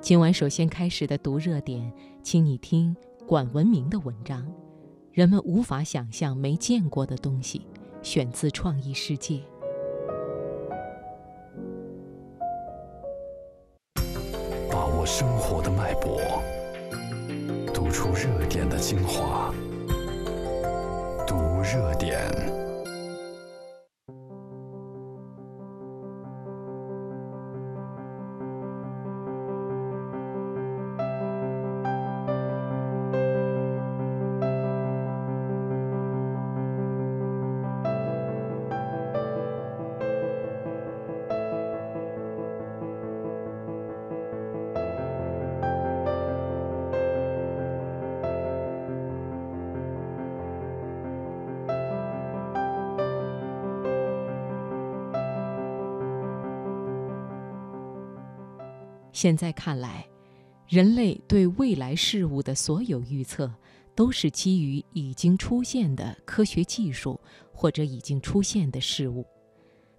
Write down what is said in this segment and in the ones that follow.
今晚首先开始的读热点，请你听管文明的文章《人们无法想象没见过的东西》，选自《创意世界》。把握生活的脉搏，读出热点的精华，读热点。现在看来，人类对未来事物的所有预测，都是基于已经出现的科学技术或者已经出现的事物。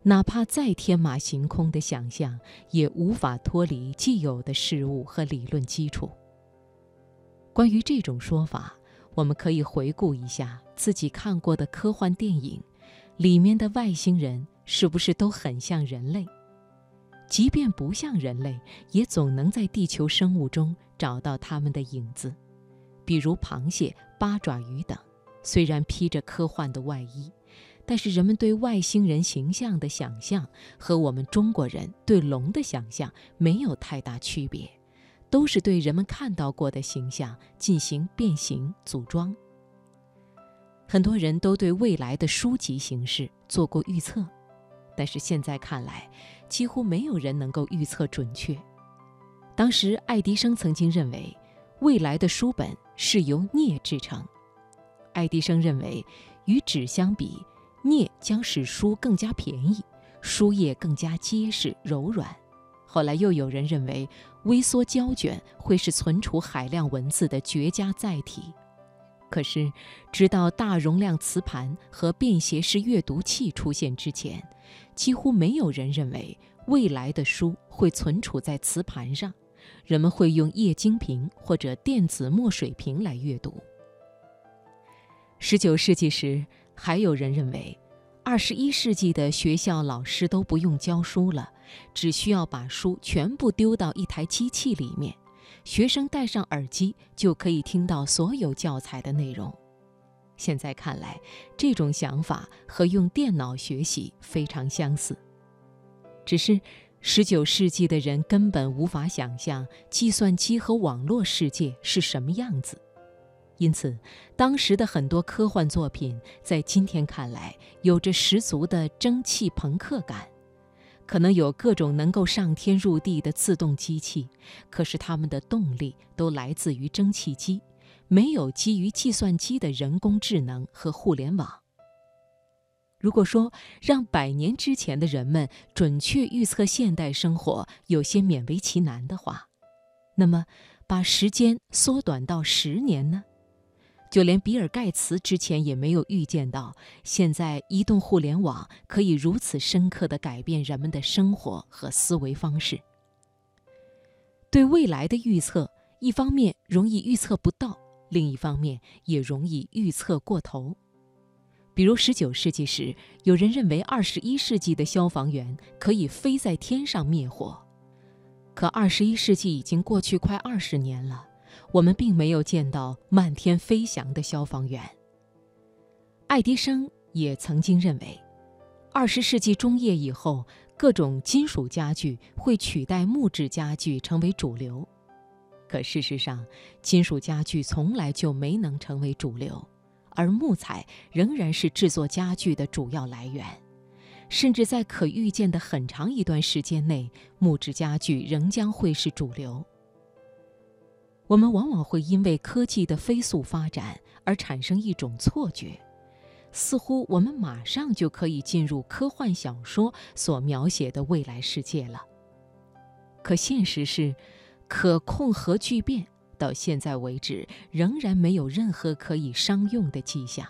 哪怕再天马行空的想象，也无法脱离既有的事物和理论基础。关于这种说法，我们可以回顾一下自己看过的科幻电影，里面的外星人是不是都很像人类？即便不像人类，也总能在地球生物中找到它们的影子，比如螃蟹、八爪鱼等。虽然披着科幻的外衣，但是人们对外星人形象的想象和我们中国人对龙的想象没有太大区别，都是对人们看到过的形象进行变形组装。很多人都对未来的书籍形式做过预测。但是现在看来，几乎没有人能够预测准确。当时，爱迪生曾经认为，未来的书本是由镍制成。爱迪生认为，与纸相比，镍将使书更加便宜，书页更加结实柔软。后来又有人认为，微缩胶卷会是存储海量文字的绝佳载体。可是，直到大容量磁盘和便携式阅读器出现之前，几乎没有人认为未来的书会存储在磁盘上，人们会用液晶屏或者电子墨水屏来阅读。十九世纪时，还有人认为，二十一世纪的学校老师都不用教书了，只需要把书全部丢到一台机器里面。学生戴上耳机就可以听到所有教材的内容。现在看来，这种想法和用电脑学习非常相似。只是19世纪的人根本无法想象计算机和网络世界是什么样子，因此，当时的很多科幻作品在今天看来有着十足的蒸汽朋克感。可能有各种能够上天入地的自动机器，可是它们的动力都来自于蒸汽机，没有基于计算机的人工智能和互联网。如果说让百年之前的人们准确预测现代生活有些勉为其难的话，那么把时间缩短到十年呢？就连比尔·盖茨之前也没有预见到，现在移动互联网可以如此深刻地改变人们的生活和思维方式。对未来的预测，一方面容易预测不到，另一方面也容易预测过头。比如19世纪时，有人认为21世纪的消防员可以飞在天上灭火，可21世纪已经过去快二十年了。我们并没有见到漫天飞翔的消防员。爱迪生也曾经认为，二十世纪中叶以后，各种金属家具会取代木质家具成为主流。可事实上，金属家具从来就没能成为主流，而木材仍然是制作家具的主要来源。甚至在可预见的很长一段时间内，木质家具仍将会是主流。我们往往会因为科技的飞速发展而产生一种错觉，似乎我们马上就可以进入科幻小说所描写的未来世界了。可现实是，可控核聚变到现在为止仍然没有任何可以商用的迹象，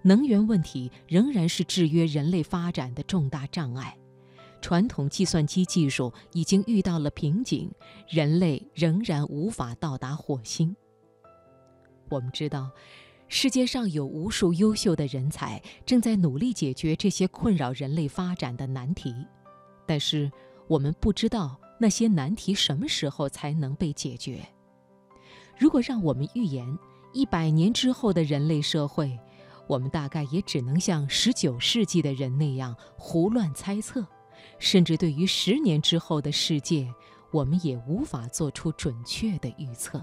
能源问题仍然是制约人类发展的重大障碍。传统计算机技术已经遇到了瓶颈，人类仍然无法到达火星。我们知道，世界上有无数优秀的人才正在努力解决这些困扰人类发展的难题，但是我们不知道那些难题什么时候才能被解决。如果让我们预言一百年之后的人类社会，我们大概也只能像十九世纪的人那样胡乱猜测。甚至对于十年之后的世界，我们也无法做出准确的预测。